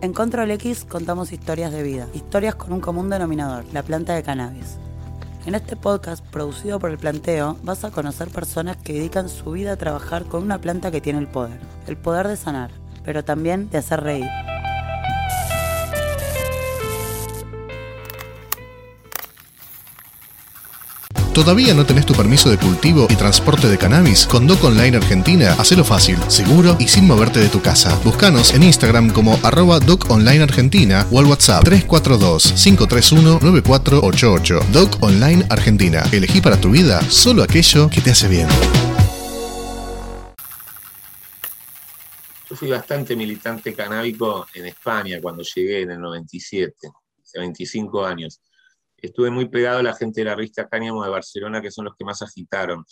En Control X contamos historias de vida, historias con un común denominador, la planta de cannabis. En este podcast, producido por el planteo, vas a conocer personas que dedican su vida a trabajar con una planta que tiene el poder, el poder de sanar, pero también de hacer reír. ¿Todavía no tenés tu permiso de cultivo y transporte de cannabis? Con Doc Online Argentina, hacelo fácil, seguro y sin moverte de tu casa. Búscanos en Instagram como arroba Doc Online Argentina o al WhatsApp 342-531-9488. Doc Online Argentina. Elegí para tu vida solo aquello que te hace bien. Yo fui bastante militante canábico en España cuando llegué en el 97, hace 25 años estuve muy pegado a la gente de la revista Cáñamo de Barcelona, que son los que más agitaron.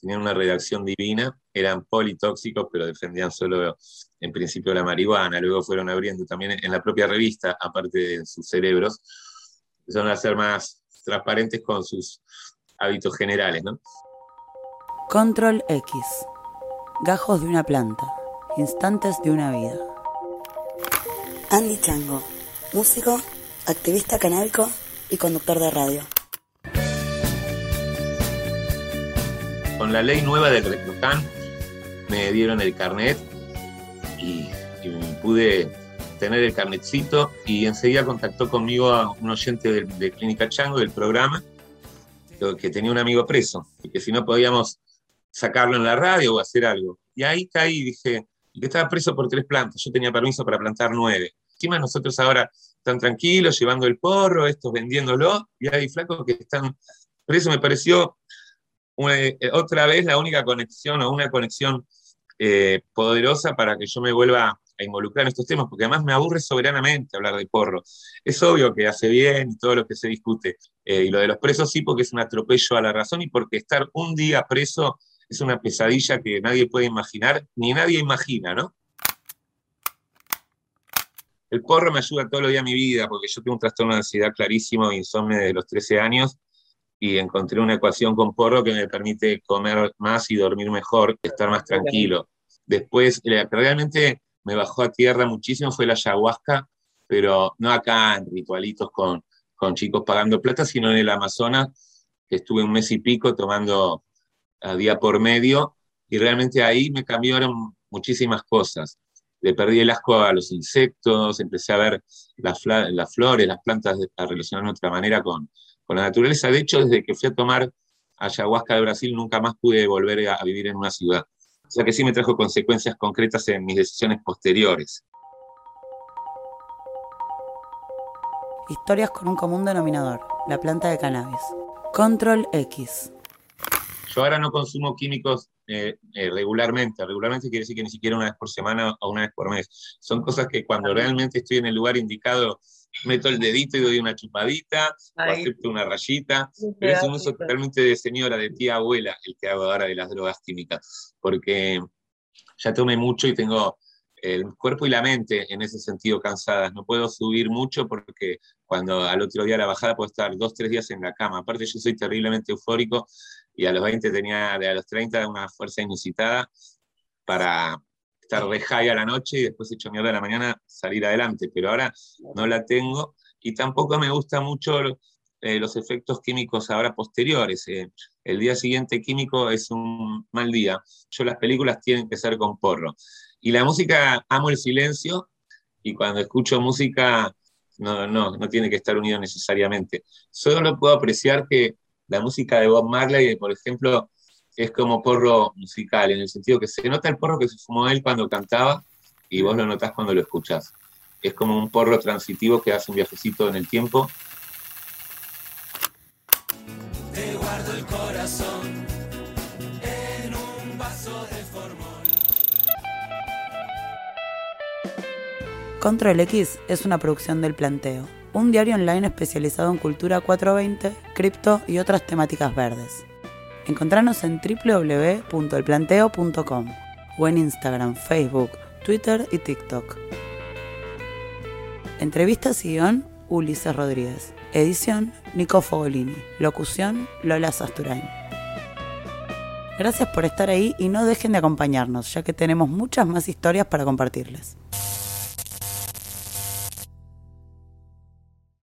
Tenían una redacción divina, eran politóxicos, pero defendían solo en principio la marihuana. Luego fueron abriendo también en la propia revista, aparte de sus cerebros, empezaron a ser más transparentes con sus hábitos generales. ¿no? Control X. Gajos de una planta. Instantes de una vida. Andy Chango. Músico, activista canábico y conductor de radio. Con la ley nueva del Retrocan me dieron el carnet y, pude tener el carnetcito y enseguida contactó conmigo a un oyente de, Clínica Chango del programa que tenía un amigo preso y que si no podíamos sacarlo en la radio o hacer algo. Y ahí caí y dije, que estaba preso por tres plantas, yo tenía permiso para plantar nueve. Nosotros ahora están tranquilos, llevando el porro, estos vendiéndolo, y hay flacos que están... Por eso me pareció eh, otra vez la única conexión o una conexión eh, poderosa para que yo me vuelva a involucrar en estos temas, porque además me aburre soberanamente hablar de porro. Es obvio que hace bien y todo lo que se discute. Eh, y lo de los presos sí, porque es un atropello a la razón y porque estar un día preso es una pesadilla que nadie puede imaginar, ni nadie imagina, ¿no? El porro me ayuda todos los días de mi vida, porque yo tengo un trastorno de ansiedad clarísimo, insomnio desde los 13 años, y encontré una ecuación con porro que me permite comer más y dormir mejor, estar más tranquilo. Después, realmente me bajó a tierra muchísimo fue la ayahuasca, pero no acá en ritualitos con, con chicos pagando plata, sino en el Amazonas, que estuve un mes y pico tomando a día por medio, y realmente ahí me cambiaron muchísimas cosas le perdí el asco a los insectos, empecé a ver las, flores, las plantas a relacionar de otra manera con, la naturaleza. De hecho, desde que fui a tomar ayahuasca de Brasil, nunca más pude volver a, vivir en una ciudad. O sea que sí me trajo consecuencias concretas en mis decisiones posteriores. Historias con un común denominador, la planta de cannabis. Control X. Yo ahora no consumo químicos eh, eh, regularmente. Regularmente quiere decir que ni siquiera una vez por semana o una vez por mes. Son cosas que cuando realmente estoy en el lugar indicado, meto el dedito y doy una chupadita, o acepto una rayita, pero es un uso totalmente de señora, de tía abuela, el que hago ahora de las drogas químicas, porque ya tomé mucho y tengo el cuerpo y la mente en ese sentido cansadas. No puedo subir mucho porque cuando al otro día la bajada puedo estar dos, tres días en la cama. Aparte yo soy terriblemente eufórico y a los 20 tenía, a los 30, una fuerza inusitada para estar re high a la noche y después hecho mierda a la mañana salir adelante, pero ahora no la tengo y tampoco me gusta mucho eh, los efectos químicos ahora posteriores. Eh. el día siguiente químico es un mal día. Yo las películas tienen que ser con porro. Y la música, amo el silencio y cuando escucho música no, no, no tiene que estar unido necesariamente. Solo puedo apreciar que la música de Bob Marley, por ejemplo, es como porro musical, en el sentido que se nota el porro que se fumó él cuando cantaba y vos lo notás cuando lo escuchás. Es como un porro transitivo que hace un viajecito en el tiempo. Te guardo el corazón en un vaso de formol. Control X es una producción del planteo un diario online especializado en cultura 420, cripto y otras temáticas verdes. Encontranos en www.elplanteo.com o en Instagram, Facebook, Twitter y TikTok. Entrevistas y guion, Ulises Rodríguez. Edición, Nico Fogolini. Locución, Lola Sasturain. Gracias por estar ahí y no dejen de acompañarnos, ya que tenemos muchas más historias para compartirles.